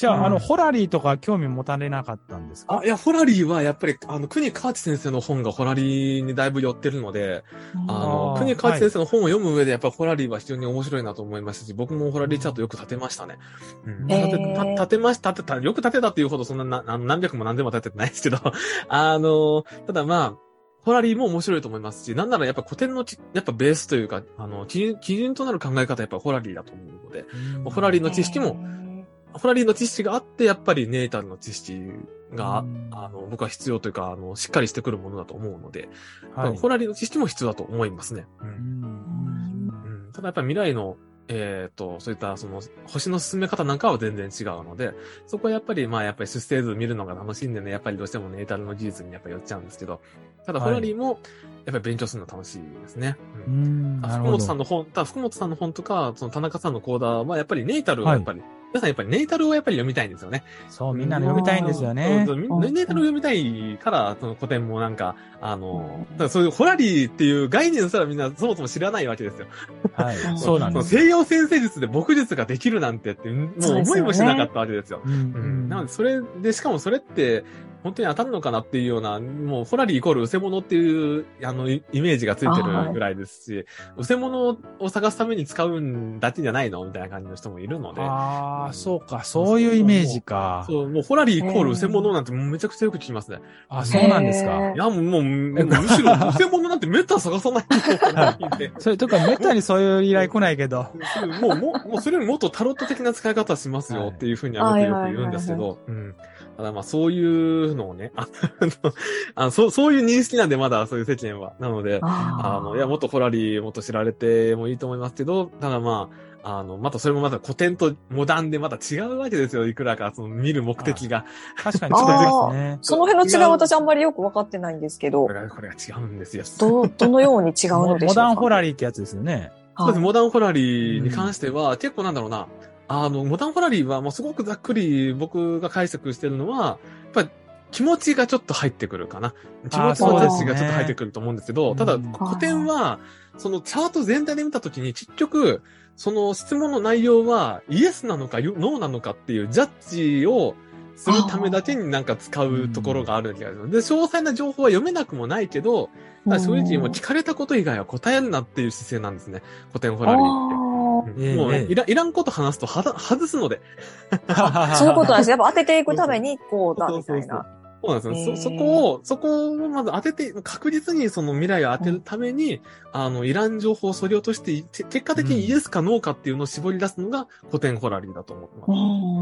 じゃあ、あの、ホラリーとか興味持たれなかったんですか？あ、いや、ホラリーはやっぱり、あの、国河内先生の本がホラリーにだいぶ寄ってるので、あの、国河内先生の本を読む上で、やっぱりホラリーは非常に面白いなと思いましたし、僕もホラリーチャートよく立てましたね。うん。立てた立てました、立てた、よく立てたっていうほどそんなな、あの何百も何千も立ててないですけど、あの、ただまあ、ホラリーも面白いと思いますし、なんならやっぱ古典のち、やっぱベースというか、あの、基準基準となる考え方はやっぱホラリーだと思うので、うん。ホラリーの知識も、ホラリーの知識があって、やっぱりネイタルの知識が、うんあの、僕は必要というか、あの、しっかりしてくるものだと思うので、はいホラリーの知識も必要だと思いますね。う。うんんうん、ただやっぱり未来の、えっ、と、そういったその、星の進め方なんかは全然違うので、そこはやっぱり、まあやっぱり出生図見るのが楽しいんでね、やっぱりどうしてもネイタルの技術にやっぱり寄っちゃうんですけど、ただはいホラリーも、やっぱり勉強するの楽しいですね。ううん福。本さんの本、ただ福本さんの本とか、その田中さんのコーダーは、やっぱりネイタルはやっぱり、皆さんやっぱりネイタルをやっぱり読みたいんですよね。そう、みんなの読みたいんですよねそ。うそうみネイタルを読みたいから、その古典もなんか、あのうん、だからそういうホラリーっていう概念すらみんなそもそも知らないわけですよ。はい。ん そうなんです。西洋先生術で僕術ができるなんてって、もう思いもしなかったわけですよ。うんうん。なので、それで、しかもそれって、本当に当たるのかなっていうような、もう、ホラリーイコールウセモノっていう、あの、イイメージがついてるぐらいですし、ウセモノを探すために使うんだけじゃないの？みたいな感じの人もいるので。ああ、そうか、そういうイメージか。そう、もう、ホラリーイコールウセモノなんてもうめちゃくちゃよく聞きますね。あ、そうなんですかへ。いや、もう、もう、むむしろ、ウセモノなんてめったら探さないとないんで。それとか、めったにそういう依頼来ないけど。もう、もう、もうそれよりもっとタロット的な使い方しますよっていうふうには僕よく言うんですけど、うん。ただまあそういうのをね、あの、そう、そういう認識なんでまだそういう世間は。なので、ああの、いや、もっとホラリーもっと知られてもいいと思いますけど、ただまあ、あの、またそれもまた古典とモダンでまた違うわけですよ。いくらか、その見る目的が。確かに違いますね。その辺の違いは私あんまりよく分かってないんですけどこ、れが、これが違うんですよ。ど、どのように違うのでしょうか？モダンホラリーってやつですよね。そうです。はいモダンホラリーに関しては、結構なんだろうな。あの、モダンホラリーはもうすごくざっくり僕が解釈してるのは、やっぱり気持ちがちょっと入ってくるかな。気持ちの知識がちょっと入ってくると思うんですけど、ただうん古典は、そのチャート全体で見たときに結局、その質問の内容はイエスなのかノーなのかっていうジャッジをするためだけになんか使うところがある気がする。で、詳細な情報は読めなくもないけど、正直もう聞かれたこと以外は答えるなっていう姿勢なんですね。古典ホラリーって。もうねええいらいらんこと話すとはだ外すので。ーそういうことなんです。やっぱ当てていくために、こうだ、みたいな。そうなんですよ。そ、そへえこを、そこをまず当てて、確実にその未来を当てるために、あの、いらん情報をそり落としてい、て結果的にイエスかノーかっていうのを絞り出すのが古典ホラリーだと思ってます。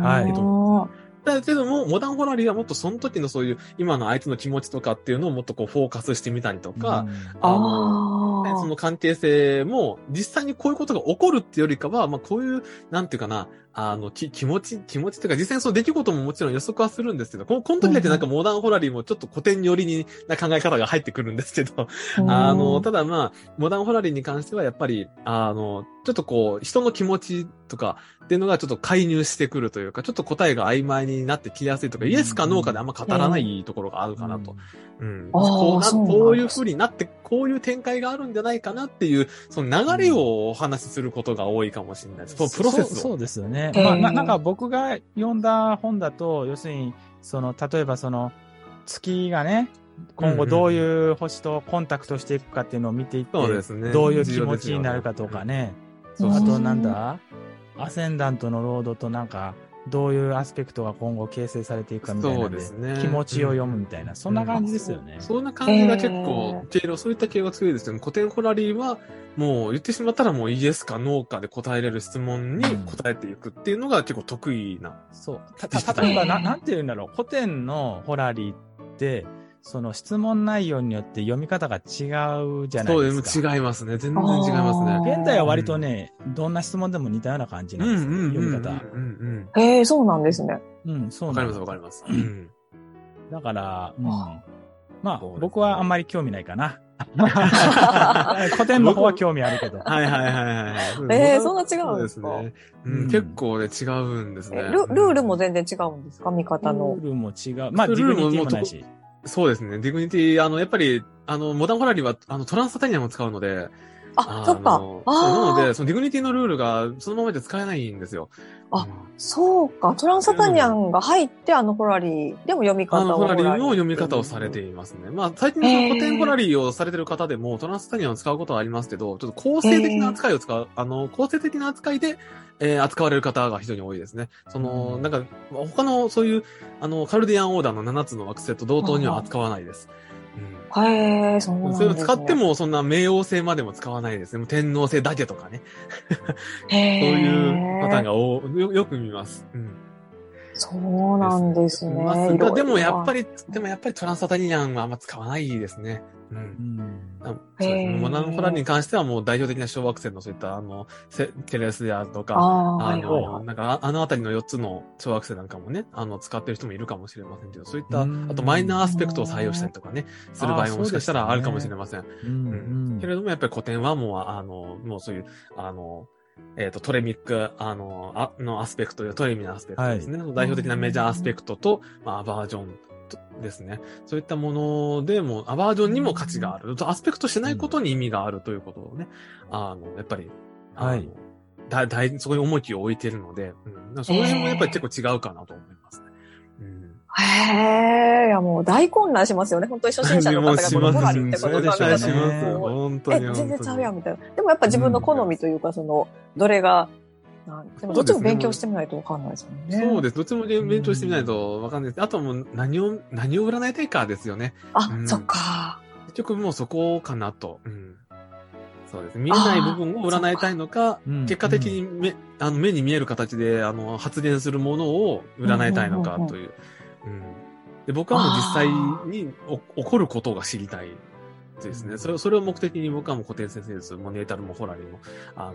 はいい。だけども、モダンホラリーはもっとその時のそういう、今の相手の気持ちとかっていうのをもっとこうフォーカスしてみたりとか、あの、ああ。その関係性も、実際にこういうことが起こるっていうよりかは、まあこういう、なんていうかな、あの、き、気持ち、気持ちっていうか、実際にその出来事ももちろん予測はするんですけど、このこの時だけなんかモダンホラリーもちょっと古典寄りにな考え方が入ってくるんですけど、あの、ただまあ、モダンホラリーに関してはやっぱり、あの、ちょっとこう、人の気持ちとかっていうのがちょっと介入してくるというか、ちょっと答えが曖昧になってきやすいとか、イエスかノーかであんま語らないところがあるかなと。うん。こうなこういう風になって、こういう展開があるんじゃないかなっていう、その流れをお話しすることが多いかもしれないです。そのプロセスを。そうそうですよね。まあ、ななんか僕が読んだ本だと、要するに、その、例えばその、月がね、今後どういう星とコンタクトしていくかっていうのを見ていって、そうですね。どういう気持ちになるかとかね。そううんあとなんだ？アセンダントのロードとなんか、どういうアスペクトが今後形成されていくかみたいなね。気持ちを読むみたいな、そんな感じですよね。そんな感じが結構、経路、そういった系が強いですよね。古典ホラリーは、もう言ってしまったらもうイエスかノーかで答えれる質問に答えていくっていうのが結構得意な。そう。た、た、例えばな、なんて言うんだろう。古典のホラリーって、その質問内容によって読み方が違うじゃないですか。そうです。違いますね。全然違いますね。現代は割とね、どんな質問でも似たような感じうなんですよ、んうんうんうん読み方。うんへえ、そうなんですね。うん、そうわかりますなんですわかります。うん。だから、うん、あまあ僕はあんまり興味ないかな。古典の方は興味あるけど。はいはいはいはいはい。えーそんな違そうでうんですすか？ね。ううんん、結構ね、違うんですね。えルルールも全然違うんですか？見方のル。ールも違う。まあ、ルールもないし。そうですね。 dignity、あの、やっぱり、あの、 modern horary は、あの、 trans-Saturnian も使うので、あ、そっかなのあで、その dignity のルールがそのままで使えないんですよ。あうんそうか。トランサタニアンが入って、あの horary でも読み方あの、を。 horary の読み方をされていますね。まあ、最近の古典 horary をされてる方でも、 trans-Saturnian を使うことはありますけど、ちょっと構成的な扱いを使う、あの、構成的な扱いで、えー扱われる方が非常に多いですね。その、うんなんか、まあ他のそういう、あの、カルディアンオーダーの7つの惑星と同等には扱わないです。うんへえ、そうなんです、ね。それを使って、も、そんな冥王星までも使わないですね。もう天皇星だけとかね。へそうえ。いうパターンが多よよく見ます。うん。そうなんですね。でもやっぱり、でもやっぱりトランスサタニアンはあんま使わないですね。うんう。ん。あそうですね。へーモナンホラーに関してはもう代表的な小惑星のそういった、あの、セケレスであるとか、ああ、はいの、はいはい。なんか、ああのあたりの4つの小惑星なんかもね、あの、使ってる人もいるかもしれませんけど、そういった、あうんとマイナーアスペクトを採用したりとかね、する場合ももしかしたらあるかもしれません。うん。うんけれども、やっぱり古典はもう、あの、もうそういう、あの、えっ、と、トレミック、あの、あのアスペクト、トレミのアスペクトですね。代表的なメジャーアスペクトと、まあ、アバージョンとですね。そういったものでも、アバージョンにも価値がある。アスペクトしないことに意味があるということをね、あの、やっぱり、はいだ、だい、そこに重きを置いているので、うん、その辺もやっぱり結構違うかなと思いますね。うんへえ、いやもう大混乱しますよね。本当に初心者の方がこのホラリーってことそうでしょうえ。全然ちゃうやんん。みたいな。でもやっぱ自分の好みというか、その、どれが、なんでもどっちも勉強してみないとわかんないですよね。そうです。どっちも勉強してみないとわかんないです。あとはもう何を、何を占いたいかですよね。あ、うんそっか。結局もうそこかなと。うん。そうです。見えない部分を占いたいのか、うん結果的に目、あの目に見える形で、あの、発言するものを占いたいのかうんうんうんうんという。うん。で、僕はもう実際にお起こることが知りたいですね。それを、それを目的に僕はもう古典先生です。もうネータルもホラリーも。あの、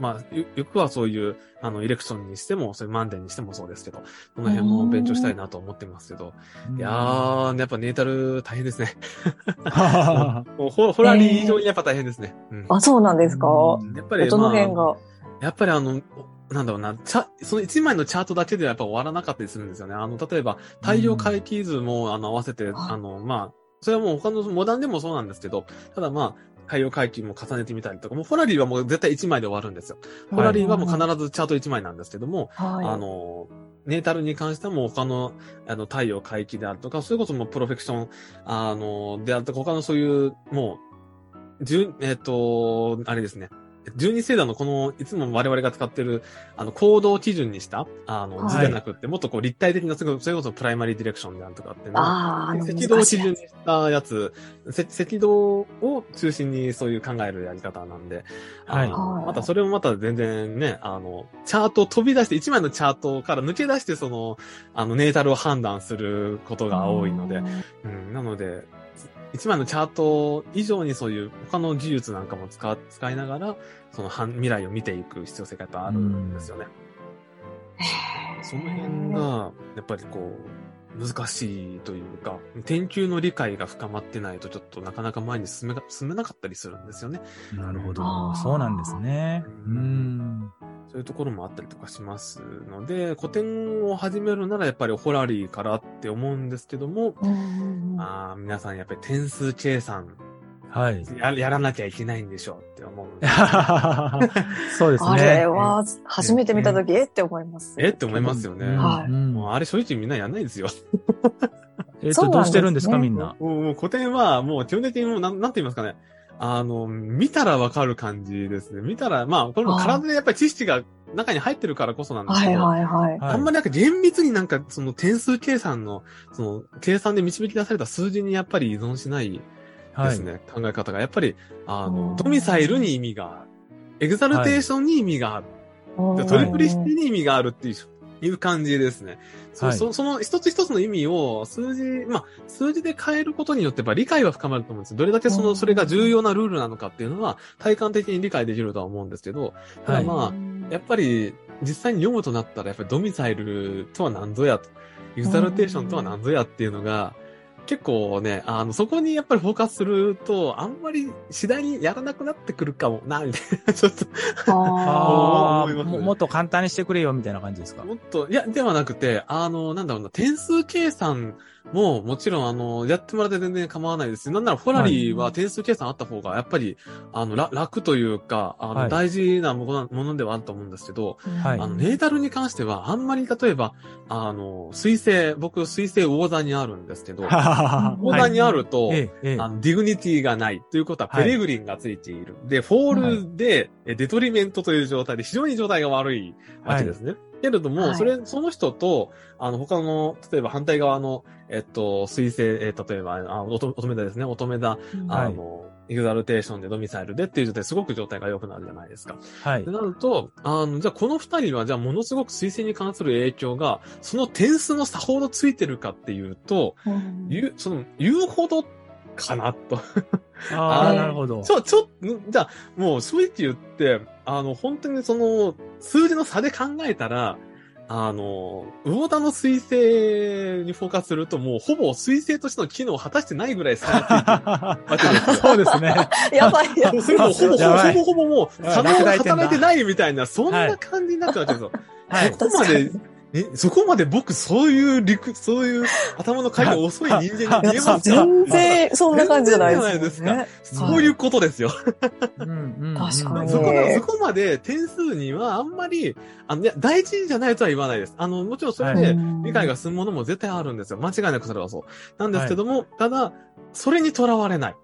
まあ、よよくはそういう、あの、イレクションにしても、そういうマンデンにしてもそうですけど、その辺も勉強したいなと思ってますけど。いやー、やっぱネータル大変ですね。もうホホラリー以上にやっぱ大変ですね。うんあ、そうなんですか？うんやっぱり、どのまあ、辺が？やっぱりあの、なんだろうな、チャ、その一枚のチャートだけではやっぱ終わらなかったりするんですよね。あの、例えば、太陽回帰図も、あの、合わせて、はいあの、まあ、それはもう他のモダンでもそうなんですけど、ただまあ、太陽回帰も重ねてみたりとか、もうホラリーはもう絶対1枚で終わるんですよ。ホラリーはもう必ずチャート1枚なんですけども、はい。あの、ネータルに関してはもう他の、あの、太陽回帰であるとか、それこそもうプロフェクション、あの、であるとか、他のそういう、もう、十、えっ、と、あれですね。12星座のこの、いつも我々が使ってる、あの、行動基準にした、あの、はい。図じゃなくって、もっとこう立体的な、それこそプライマリーディレクションであるとかっていうのは、ああ、あの赤道基準にしたやつ、せ赤道を中心にそういう考えるやり方なんで、はい。またそれもまた全然ね、あの、チャートを飛び出して、一枚のチャートから抜け出して、その、あの、ネータルを判断することが多いので、うん、なので、一枚のチャート以上にそういう他の技術なんかも使使いながら、その未来を見ていく必要性がやっぱあるんですよね。その辺が、やっぱりこう、難しいというか、研究の理解が深まってないとちょっとなかなか前に進めが進めなかったりするんですよね。なるほどそうなんですね。ううんん。そういうところもあったりとかしますので、古典を始めるならやっぱりホラリーからって思うんですけども、あー皆さんやっぱり点数計算はい。ややらなきゃいけないんでしょうって思う。そうですね。あれは、初めて見たとき、えって思います。えって思いますよね。はいうんもうあれ正直みんなやんないですよ。えっと、どうしてるんですか、みんな？もうもう古典はもう基本的にもうなん、なんて言いますかね。あの、見たらわかる感じですね。見たら、まあ、これも体でやっぱり知識が中に入ってるからこそなんですはいけど、はいはい。はいあんまりなんか厳密になんかその点数計算の、その計算で導き出された数字にやっぱり依存しないはい。ですね。考え方が。やっぱり、あうんの、ドミサイルに意味がある。エグザルテーションに意味がある。うんトリプリシティに意味があるっていう、いう感じですね。そはい。そその一つ一つの意味を数字、まあ、数字で変えることによって理解は深まると思うんですよ。どれだけその、うんそれが重要なルールなのかっていうのは体感的に理解できるとは思うんですけど、ただまあ、やっぱり実際に読むとなったらやっぱりドミサイルとは何ぞやと、ユーザルテーションとは何ぞやっていうのが、結構ね、あの、そこにやっぱりフォーカスすると、あんまり次第にやらなくなってくるかもな、みたいな、ちょっと。ああ、ね。ももっと簡単にしてくれよ、みたいな感じですか？もっと、いや、ではなくて、あの、なんだろうな、点数計算も、もちろん、あの、やってもらって全然構わないです。なんなら、フォラリーは点数計算あった方が、やっぱり、あの、ら楽というか、あの、はい。大事なものものではあると思うんですけど、はい。あの、 natal に関しては、あんまり、例えば、あの、水星、僕、水星魚座にあるんですけど、魚座にあると、ええ、ええ。あの、 dignity がない。ということは、はい。 peregrine がついている。で、 fall で、え detriment という状態で非常に状態が悪いわけですね。けれども、はい。それ、その人と、あの、他の、例えば反対側の、えっと、水星、え例えば、あ、乙乙女座ですね、乙女座、あの、エグザルテーションでドミサイルでっていう状態、すごく状態が良くなるじゃないですか。はいって。なると、あの、じゃあこの二人は、じゃあものすごく水星に関する影響が、その点数のさほどついてるかっていうと、うん言う、その、言うほどかなと。ああ、なるほど。ちょ、ちょ、んじゃあ、もう正直言って、あの、本当にその、数字の差で考えたら、あの、魚田の水星にフォーカスすると、もうほぼ水星としての機能を果たしてないぐらい差がついてるわけですよ。そうですね。やばいやばい。それもほぼ、やばいほぼほぼもう、差が落第点だ働いてないみたいな、そんな感じになってるわけですよ。はい。そこまで、え、そこまで僕、そういう陸、そういう頭の回転 遅い人間に見えますか？全然 そんな感じじゃないですじゃないね。そういうことですよ。うんうんうん確かにそこねそこまで点数にはあんまり、あの、いや、大事じゃないとは言わないです。あの、もちろんそれでうん理解が進むものも絶対あるんですよ。間違いなくそれはそう。なんですけども、ただ、それにとらわれない。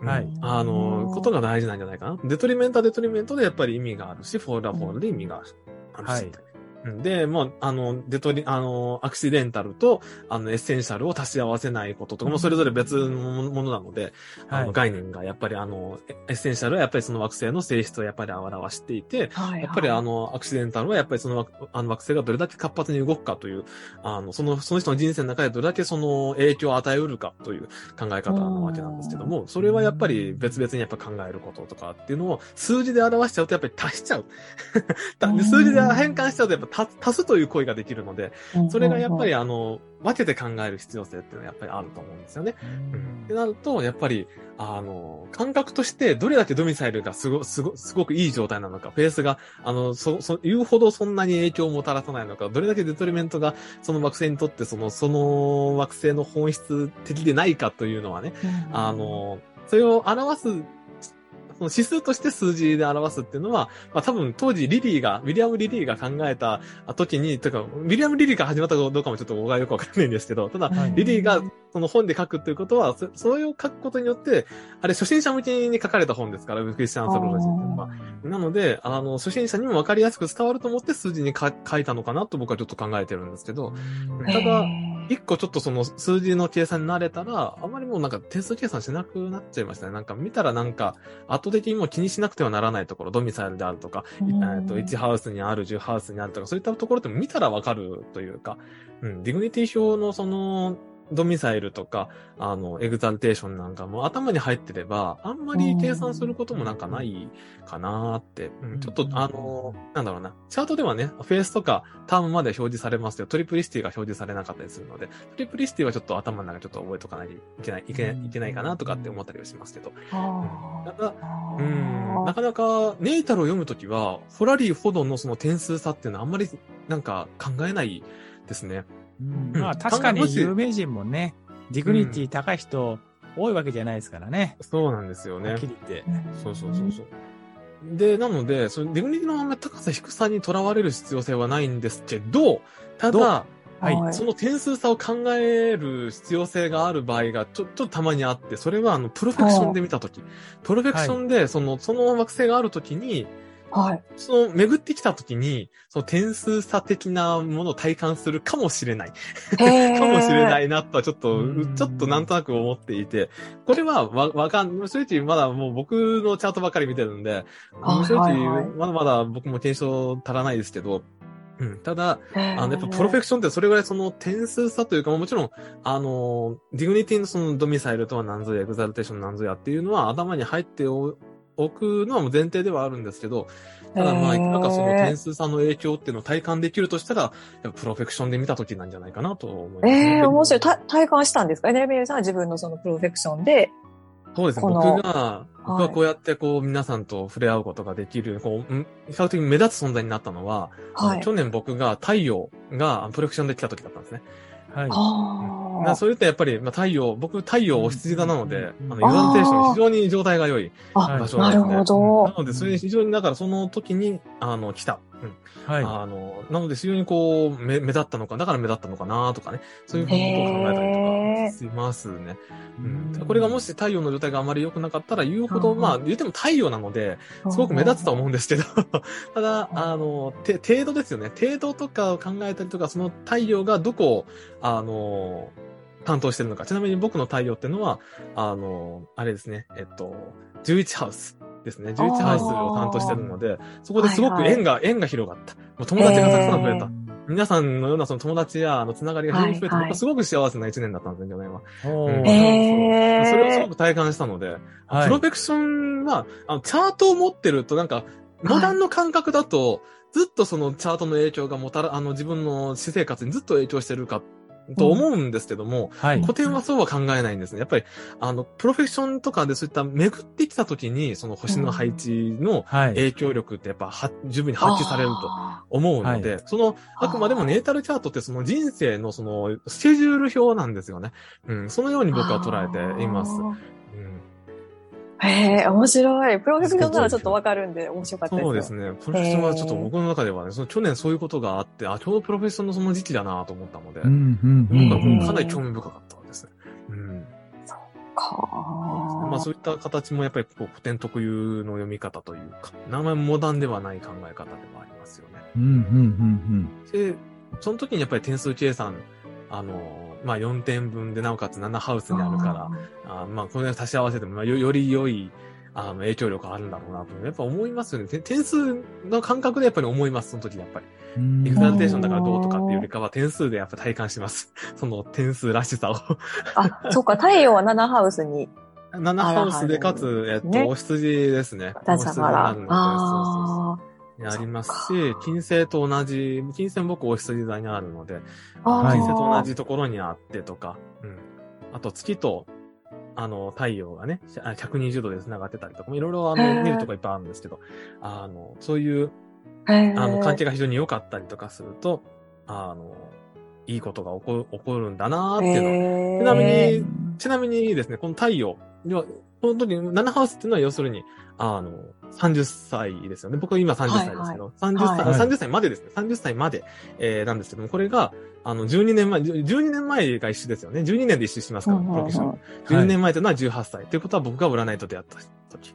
うんはいあの、ことが大事なんじゃないかな。 detriment は detriment でやっぱり意味があるし、フォールはフォールで意味があるし。はいうんで、まあ、あの、デトリ、あの、 accidental と、あの、 essential を足し合わせないこととかも、それぞれ別のものなので、あの、はい。概念がやっぱりあの、エ essential はやっぱりその惑星の性質をやっぱり表していて、はいやっぱりあの、 accidental はやっぱりその惑あの惑星がどれだけ活発に動くかという、あの、その、その人の人生の中でどれだけその影響を与えうるかという考え方なわけなんですけども、それはやっぱり別々にやっぱ考えることとかっていうのを数字で表しちゃうとやっぱり足しちゃう。数字で変換しちゃうとやっぱ足足すという行為ができるので、それがやっぱりあの、分けて考える必要性っていうのはやっぱりあると思うんですよね。うん。ってなると、やっぱり、あの、感覚としてどれだけドミサイルがすご、すご、すごくいい状態なのか、ペースが、あの、そ、そ、言うほどそんなに影響をもたらさないのか、どれだけデトリメントがその惑星にとってその、その惑星の本質的でないかというのはね、あの、それを表す、その指数として数字で表すっていうのは、まあ多分当時リリーが、ウィリアム・リリーが考えた時に、というか、ウィリアム・リリーが始まったかどうかもちょっと僕はよくわかんないんですけど、ただ、はい。リリーがその本で書くっていうことは、そそれを書くことによって、あれ初心者向けに書かれた本ですから、 Christian Astrology っていうのは。なので、あの、初心者にも分かりやすく伝わると思って数字にか書いたのかなと僕はちょっと考えてるんですけど、ただ一個ちょっとその数字の計算に慣れたら、あまりもうなんか点数計算しなくなっちゃいましたね。なんか見たらなんか、後的にもう気にしなくてはならないところ、 domicile であるとか、うんえっと、1ハウスにある、10ハウスにあるとか、そういったところって見たらわかるというか、うん、 dignity 表のその、ドミサイルとか、あの、エグザルテーションなんかも頭に入ってれば、あんまり計算することもなんかないかなーって、うん、ちょっとあの、なんだろうな、チャートではね、フェースとかタームまで表示されますけど、トリプリシティが表示されなかったりするので、トリプリシティはちょっと頭の中でちょっと覚えとかないといけない、いけない、いけないかなとかって思ったりはしますけど、あただ、ー。うん、なかなか、ネイタルを読むときは、フォラリーほどのその点数差っていうのはあんまりなんか考えないですね。まあ確かに有名人もね、 dignity 高い人多いわけじゃないですからね。そうなんですよねはっき。り言って。そうそうそうそう。で、なので、その dignity のあんまり高さ低さにとらわれる必要性はないんですけど、たどだ、はいその点数差を考える必要性がある場合がちょちょっとたまにあって、それはあの、 profection で見たとき、 profection で、その、その惑星があるときに、はい。その、巡ってきたときに、その点数差的なものを体感するかもしれない。かもしれないなとはちょっとうん、ちょっとなんとなく思っていて、これはわ、わかん、正直まだもう僕のチャートばっかり見てるんで、はい正直まだまだ僕も検証足らないですけど、うん、ただ、ああの、やっぱ profection ってそれぐらいその点数差というか、もちろん、あの、 dignity のその domicile とは何ぞや、 exaltation なんぞやっていうのは頭に入っておくのはもう前提ではあるんですけど、ただまあ、なんかその点数差の影響っていうのを体感できるとしたら、やっぱプロフェクションで見た時なんじゃないかなと思います、ね。ええ面白い。た体感したんですか？エネルベルさんは自分のそのプロフェクションで、そうですね。僕が、僕はこうやってこう皆さんと触れ合うことができる、こう、ん比較的目立つ存在になったのは、はい。去年僕が太陽がプロフェクションで来た時だったんですね。はい。あそういったやっぱり、まあ、太陽、僕太陽お羊座なので、うんあの、ユザンテーション非常に状態が良いあ場所なんですね。なるほど。なので、それ非常に、だからその時に、あの、来た。うんはい。あの、なので非常にこう、目、目立ったのか、だから目立ったのかなとかね、そういうことを考えたりとかしますね。うん、これがもし太陽の状態があまり良くなかったら言うほど、うん。まあ言っても太陽なので、すごく目立つとは思うんですけど、ただ、あの、て、程度ですよね。程度とかを考えたりとか、その太陽がどこを、あの、担当してるのか。ちなみに僕の太陽っていうのは、あの、あれですね、えっと、11ハウスですね。11ハウスを担当してるので、そこですごく縁が、縁が広がった。もう友達がたくさん増えた。皆さんのようなその友達や、あの、つながりが非常に増えて、はいはい僕はすごく幸せな一年だったんですね、去年は。おーうんへーそれをすごく体感したので、はいプロフェクションは、あの、チャートを持ってると、なんか、モダンの感覚だと、ずっとそのチャートの影響がもたら、あの、自分の私生活にずっと影響してるか、と思うんですけども、はい。古典はそうは考えないんですね。やっぱり、あの、プロフェッションとかでそういった巡ってきた時に、その星の配置のはい。影響力ってやっぱは、十分に発揮されるとあ思うので、その、あくまでもネータルチャートってその人生のその、スケジュール表なんですよね。うん、そのようにー僕は捉えています。うんへえ、面白い。プロフェクションならちょっとわかるんで面白かったです。そうですね。プロフェッションはちょっと僕の中ではね、その去年そういうことがあって、あ、ちょうどプロフェッションのその時期だなと思ったので、うん、うん、う僕ん。はかなり興味深かったですね。うん。かまあそういった形もやっぱりこう古典特有の読み方というか、名前もモダンではない考え方でもありますよね。うん、うん、で、その時にやっぱり点数計算、あの、まあ4点分でなおかつ7ハウスにあるから、あまあこれ足し合わせても、まあ、よより良い、あの、影響力があるんだろうなと、やっぱ思いますよね。て点数の感覚でやっぱり思います、その時やっぱり。うん。エクザルテーションだからどうとかっていうよりかは点数でやっぱ体感します。その点数らしさを。あ、そうか、太陽は7ハウスに7ハウスでかつ、えっと、ねお羊ですね。だから。お羊になるのでそうそうそうあやりますそし、金星と同じ、金星も僕お羊座にあるので、金星と同じところにあってとか、うん。あと月と、あの、太陽がね、あ120度で繋がってたりとか、いろいろあの、見るとこいっぱいあるんですけど、あの、そういう、あの、関係が非常に良かったりとかすると、あの、いいことが起こる、起こるんだなーっていうの。ちなみにちなみにですね、この太陽には、この時、7ハウスっていうのは要するに、あの、30歳ですよね。僕は今30歳ですけど、30歳、はい30歳までですね。30歳まで、えー、なんですけども、これが、あの、12年前、12年前が一緒ですよね。12年で一周しますから、プロフェッション。はい12年前というのは18歳。ということは僕が占いと出会った時。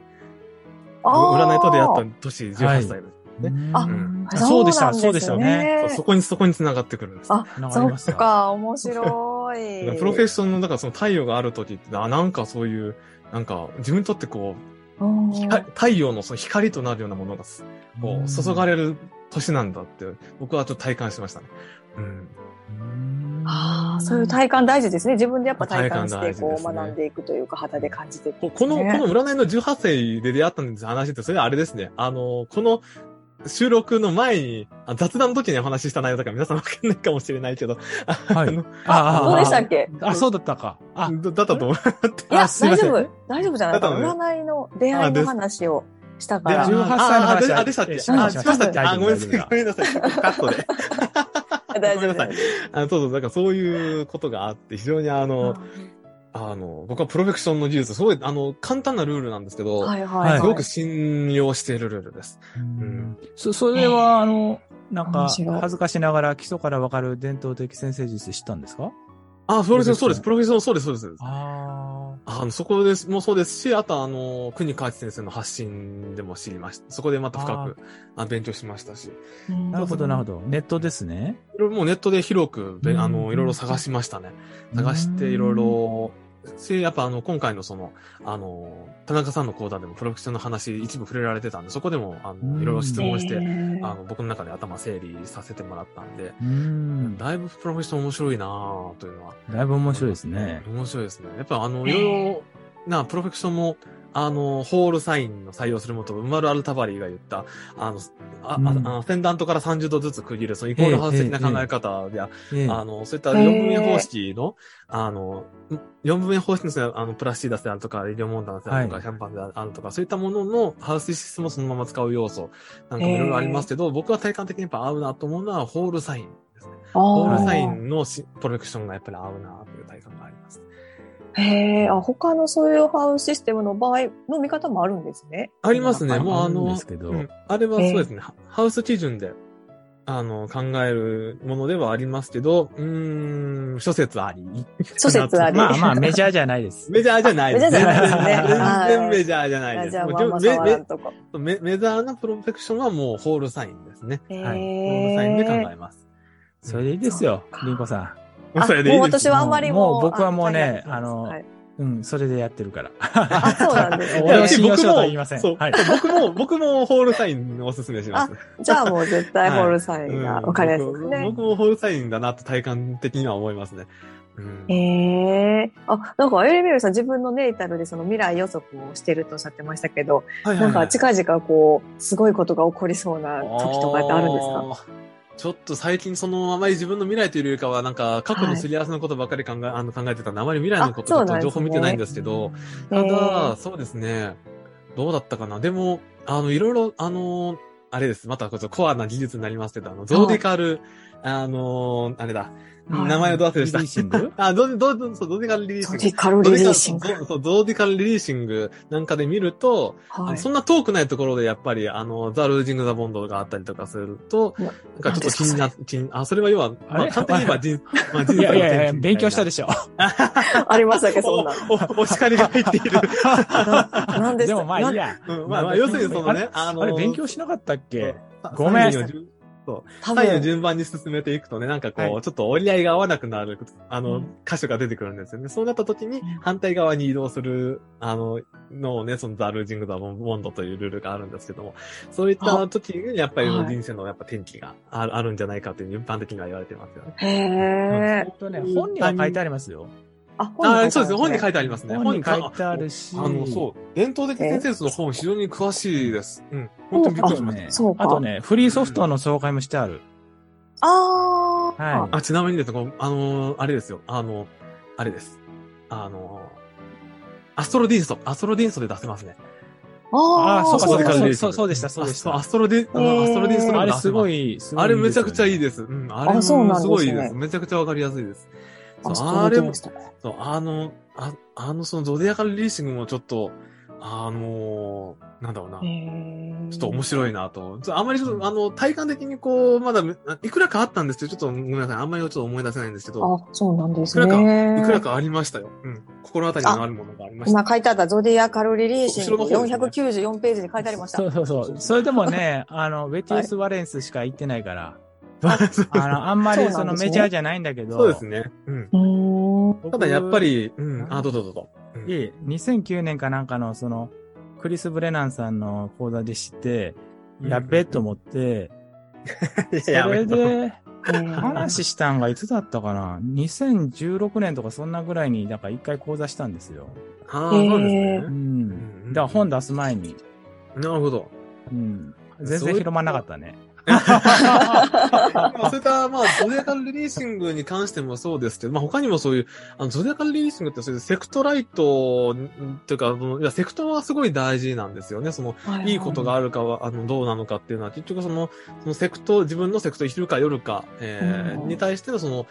占いと出会った年18歳です。ねあうんあそうでしたそうでしたねそうそこに、そこに繋がってくるんです。あ、そっ繋がりましたか、面白い。プロフェッションの、だからその太陽がある時って、あ、なんかそういう、なんか自分にとってこう、太陽のその光となるようなものがす、こう、注がれる年なんだって、僕はちょっと体感しましたね。うん。ああ、そういう体感大事ですね。自分でやっぱ体感して、こう、学んでいくというか、肌で感じていく、ここの、この占いの18歳で出会ったんです話って、それはあれですね。あの、この、収録の前に、あ雑談の時にお話しした内容だから皆さんわかんないかもしれないけど、はい。あのあどうでしたっけ？あ、そうだったか。あ、だだったと思う。いや、大丈夫。大丈夫じゃない占いの出会いの話をしたから。で18歳の話。はああでしたっけ？あ、しましたっけあ、ごめんなさい。ごめんなさい。カットで。大丈夫ごめんなさい。あそうそう、なんかそういうことがあって、非常にあの、あの、僕はプロフェクションの技術、すごい、あの、簡単なルールなんですけど、はいはいはい。すごく信用しているルールです。うんそ、それは、あの、なんか恥ずかしながら基礎からわかる伝統的先生術知ったんですか？あ、そうです、そうです。プロフェクション、そうです、そうです。そうですああの、そこです、もそうですし、あとあの、国川内先生の発信でも知りました。そこでまた深くあ勉強しましたし。なるほど、なるほど。ネットですね。もうネットで広く、あの、いろいろ探しましたね。探していろいろ、で、やっぱあの、今回のその、あの、田中さんの講座でもプロフェクションの話一部触れられてたんで、そこでも、あうんの、いろいろ質問して、あの、僕の中で頭整理させてもらったんで、うん。だいぶプロフェッション面白いなぁというのは。だいぶ面白いですね。面白いですね。やっぱあの、いろいろな、プロフェクションも、あの、ホールサインの採用するもと、ウマル・アルタバリーが言った、あの、あ、うん。ああの、センダントから30度ずつ区切る、そのイコールハウス的な考え方や、ええあの、そういった4分目方式の、あの、4分目方式のあの、プラスシーダスであるとか、イリオモンダンスであるとか、はい。シャンパンであるとか、そういったもののハウスシステムをそのまま使う要素、なんかもいろいろありますけど、僕は体感的にやっぱ合うなと思うのは、ホールサインですね。ホールサイあンのしプロジェクションがやっぱり合うなという体感があります。あ。へえ、あ、他のそういうハウスシステムの場合の見方もあるんですね。ありますね。あもうあのるんです、けど、うん、あれはそうですね、ハハウス基準で、あの、考えるものではありますけど、うーん、諸説あり。諸説あり。まあまあメジャーじゃないです。メジャーじゃないメジャーじゃないですね全はい然メジャーじゃないです。じゃあ、もうまあまあめ触らんとこ。めメメジャーなプロフェクションはもうホールサインですね。へはいホールサインで考え。えます。それでいいですよリンコさあそれでいいもう私はあんまりもう。もう僕はもうねああのはいん。うん、それでやってるから。あ、そうなんです俺はね。信用しろとは僕も言いませんそうはい僕も、僕もホールサインおすすめします。じゃあもう絶対ホールサインがうん分かりやすいですね。僕僕もホールサインだなと体感的には思いますね。うんへえ。あ、なんかエレミルさん自分のネイタルでその未来予測をしてるとおっしゃってましたけど、なんか近々こう、すごいことが起こりそうな時とかってあるんですかか？ちょっと最近その、あまり自分の未来というよりかは、なんか過去のすり合わせのことばっかり考え、あの考えてたんで、あまり未来のことちょっと情報見てないんですけど、たへだ、ーそうですね、どうだったかな。でも、あの、いろいろ、あの、あれです。またコアな技術になりますけど、あの、 zodiacal、あの、あれだ。はい名前をどう忘れした。 releasing？あ、どう、どう、どう、そう zodiacal releasing。zodiacal releasing。そうそう、 zodiacal releasing なんかで見ると、あはい。のそんな遠くないところでやっぱり、あの、 the loosing the bond があったりとかすると、なんかちょっと気にな、気に、あ、それは要は、まあ、あれ簡単に言えば人、まあ、人いやいやいや、の勉強したででしょ。ありましたっけ、そんな。お、お、お叱りが入っている。なんででもまあいいや。うん、まあ、まあ、要するにそのね、あの、あれ勉強しなかったっけ？ごめんそう。多サインを分、順番に進めていくとね、なんかこう、はいちょっと折り合いが合わなくなる、あの、うん箇所が出てくるんですよね。そうなった時にん、反対側に移動する、あの、のをね、そのザ・ルージング・ザ・ボンドというルールがあるんですけども、そういった時に、やっぱりはい人生のやっぱ転機がある,、あるんじゃないかという一般的には言われてますよね。へえ。ほんとね、本には書いてありますよ。あ、ああ、そうですね。本に書いてありますね。本に書いてあるし。あの、そう。伝統的先生の本非常に詳しいです。うん。本当にびっくりしました。ねそうかあとね、フリーソフトの紹介もしてある。ああ。はいあ、ちなみにですね、あのーあれですよ。あの、あれです。あのーアストロディンスト、アストロディンストで出せますね。あああ、そうか、そうか、そうそうでした、そうでしたあア。ストロディ、アストロディンストでもあれ出せますすごい、すごいあれめちゃくちゃいいいです。うん。あれもすあそうなんですねごいです。めちゃくちゃわかりやすいです。そうあれもそう、あの、ああの、そのゾディアカルリーシングもちょっと、あのーなんだろうな。ちょっと面白いなと。ちょあんまりちょっと、あの、体感的にこう、まだ、いくらかあったんですけど、ちょっとごめんなさい。あんまりちょっと思い出せないんですけど、あ、そうなんですいくらね。いくらかありましたよ。うん。心当たりのあるものがありました。今書いてあったゾディアカルリリーシング後ろの方です494ページに書いてありました。そうそうそう。それでもね、あの、ベティウス・ワレンスしか行ってないから、そう あの、あんまりそのメジャーじゃないんだけど、そうですね。うん。ただやっぱ、り、うん。あ、どうぞどうぞ。うんいえ、2009年かなんかのその、クリス・ブレナンさんの講座で知って、うんやっべえと思って、それで、えー話したんがいつだったかな ?2016 年とかそんなぐらいに、だから一回講座したんですよ。ああ、そうですうね。ん。だから本出す前に。なるほど。うん。全然広まんなかったね。まあそういった、まあ、 zodiacal releasinグに関してもそうですけど、まあ他にもそういう、あの、 zodiacal releasing ってそういう sect light、んというか、いや、 sect はすごい大事なんですよね。その、いいことがあるかは、あの、どうなのかっていうのは、結局その、その sect、自分の sect、昼か夜か、えーうんに対してのその、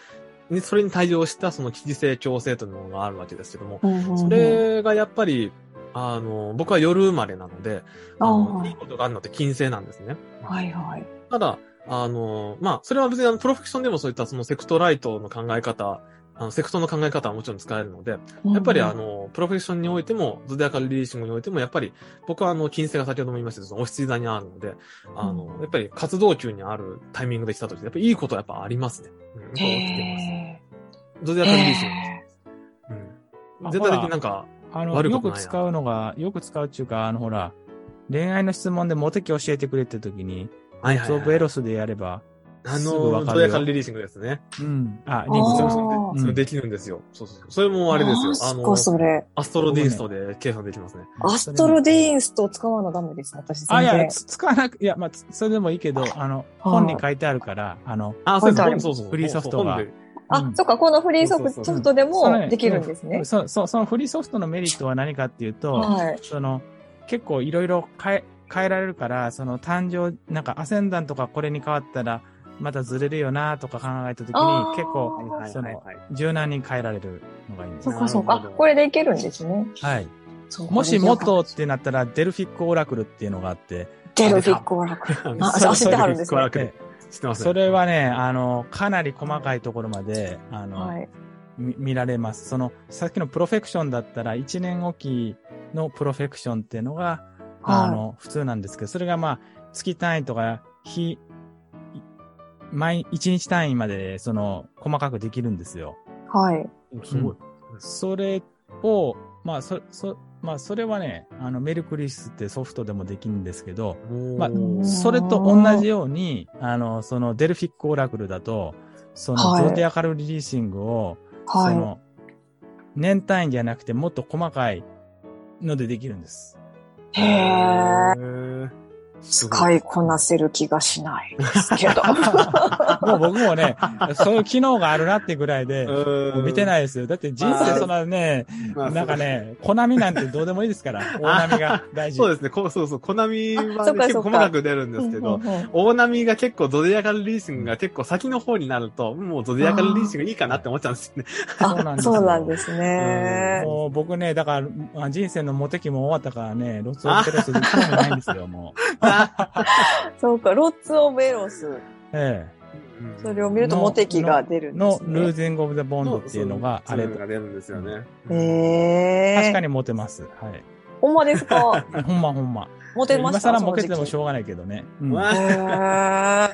にそれに対応したその記事性、調整というものがあるわけですけども、それがやっぱり、あの、僕は夜生まれなので、あのいいことがあるのって金星なんですね。はいはい。ただ、あの、まあ、それは別にあの、プロフェクションでもそういったそのセクトライトの考え方、あの、セクトの考え方はもちろん使えるので、やっぱりあの、プロフェッションにおいても、ゾディアカルリリーシングにおいても、やっぱり、僕はあの、金星が先ほども言いましたけど、その、お羊座にあるので、あの、やっぱり活動級にあるタイミングで来た時やっぱりいいことはやっぱありますね。うん、起きてへます。ゾディアーカルリリーシングへうん。絶対的になんか、あの、よく使うのが、よく使うっていうか、あの、ほら、恋愛の質問でモテ期教えてくれって時に、はいはい、ツオブエはい。ロスでやれば、あの、ヤカルリリーシングですね。うん。あ、ーリンクあそうーうんそれできるんですよ。そうそうそう。それもあれですよ。あのそれ。アストロディーストで計算できますね。アストロディーンストを使わなダメです、私あ、いや、使わなく、いや、まあ、つそれでもいいけど、あの、本に書いてあるから、あの、あ、そうそうそうそう。フリーソフトがあそっか、このフリーソフトでもできるんですね。そう、そう、そのフリーソフトのメリットは何かっていうと、はい。その、結構いろいろ変え、変えられるから、その誕生、なんかアセンダントがこれに変わったら、またずれるよなとか考えたときに、結構、その。柔軟に変えられるのがいいんですそっかそっか。これでいけるんですね。はい。もしもっとってなったら、デルフィックオラクルっていうのがあって、デルフィックオラクル。あ、知ってはるんですね。デルフィックオラクル知ってますそれはね、あの、かなり細かいところまで、あの、はい。み見られます。その、さっきのプロフェクションだったら、1年おきのプロフェクションっていうのが、あはの、普通なんですけど、それがまあ、月単位とか、日、毎、1日単位まで、その、細かくできるんですよ。い。はい。すごい。それを、まあ、そ、そ、まあ、それはね、あの、メルクリスってソフトでもできるんですけど、まあうんそれと同じように、あの、その、デルフィックオラクルだと、その、はいゾディアカルリリーシングを、はい。その、年単位じゃなくてもっと細かいのでできるんです。へー。ー使いこなせる気がしないですけど。もう僕もね、そういう機能があるなってぐらいで、見てい。ないですよ。だって人生そんなね、まあなんかね、コナミなんてどうでもいいですから、大波が大事。そうですね。こうそうそう。コナミあはね結構細かく出るんですけど大波が結構 zodiacal releasing が結構先の方になると、もう zodiacal releasing いいかなって思っちゃうんですよね。あ、そうなんですよそうなんですね。もう僕ね、だから、あ人生のモテ期も終わったからね、ロスオブテロスで興味ないんですよ、もう。そうか、 Lots of Eros。えそれを見るとモテ期が出るえ。んでのす、ね。 loosing of the bond っていうのがあれが出るんですよね。へー。確かにモテます。はい。ほんまですか？ほんまほんま。モテました今更モテてもしょうがないけどね。うんわ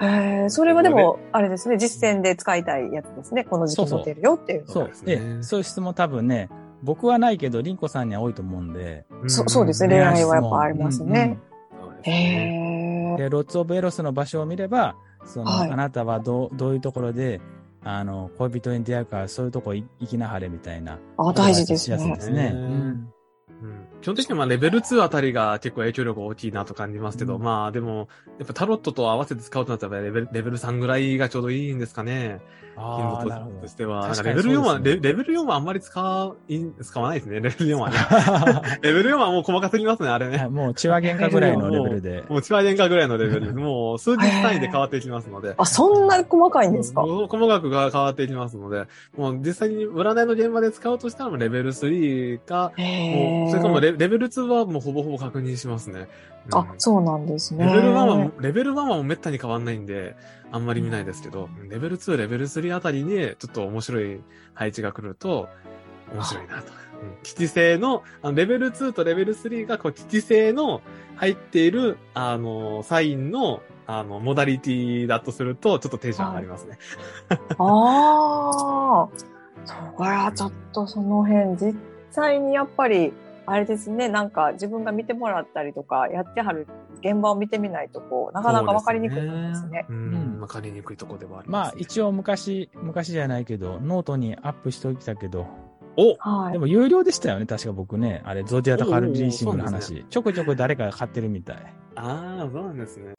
へー。それはでも、あれですね、実践で使いたいやつですね。この時期モテるよっていうのそうそうですねええそういう質問多分ね、僕はないけど、リンコさんには多いと思うんで。そそうですね恋愛はやっぱありますね。そうですねへー。で、 Lots of Eros の場所を見れば、その、はいあなたはどう、どういうところで、あの、恋人に出会うから、そういうとこ行きなはれみたいな。あ、大事ですねで。すね。ねうんうん基本的にはまあレベル2あたりが結構影響力大きいなと感じますけど、うんまあでも、やっぱタロットと合わせて使うとなったらレベルレベル3ぐらいがちょうどいいんですかね。ああ、頻なるほど度としては。レベル4は、ねレレベル4はあんまり使い、使わないですね、レベル4はね。レベル4はもう細かすぎますね、あれね。はいもう、血は喧嘩ぐらいのレベルで。もう千葉電化ぐらいのレベルで、もう 数日単位で変わっていきますので。あ、そんな細かいんですか？細かくが変わっていきますので、もう実際に占いの現場で使うとしたらもうレベル3か、もうそれかもうレレベル2はもうほぼほぼ確認しますね。うんあ、そうなんですね。レベル1はもう、レベル1はもうめったに変わんないんで、あんまり見ないですけど、レベル2、レベル3あたりに、ちょっと面白い配置が来ると、面白いなと。うん基地性の、あのレベル2とレベル3が、こう、基地性の入っている、あの、サインの、あの、モダリティだとすると、ちょっとテンション上がりますね。ああ、そりゃちょっとその辺、実際にやっぱり、あれですね、なんか自分が見てもらったりとか、やってはる現場を見てみないと、こう、なかなかわかりにくいですね。ううんん、わかりにくいとこではありまあ、ます、一応昔、昔じゃないけど、ノートにアップしておきたけど、おはい。でも有料でしたよね、確か僕ね。あれ、 Zodiacal Releasing の話。ちょくちょく誰かが買ってるみたい。ああ、そうなんですね。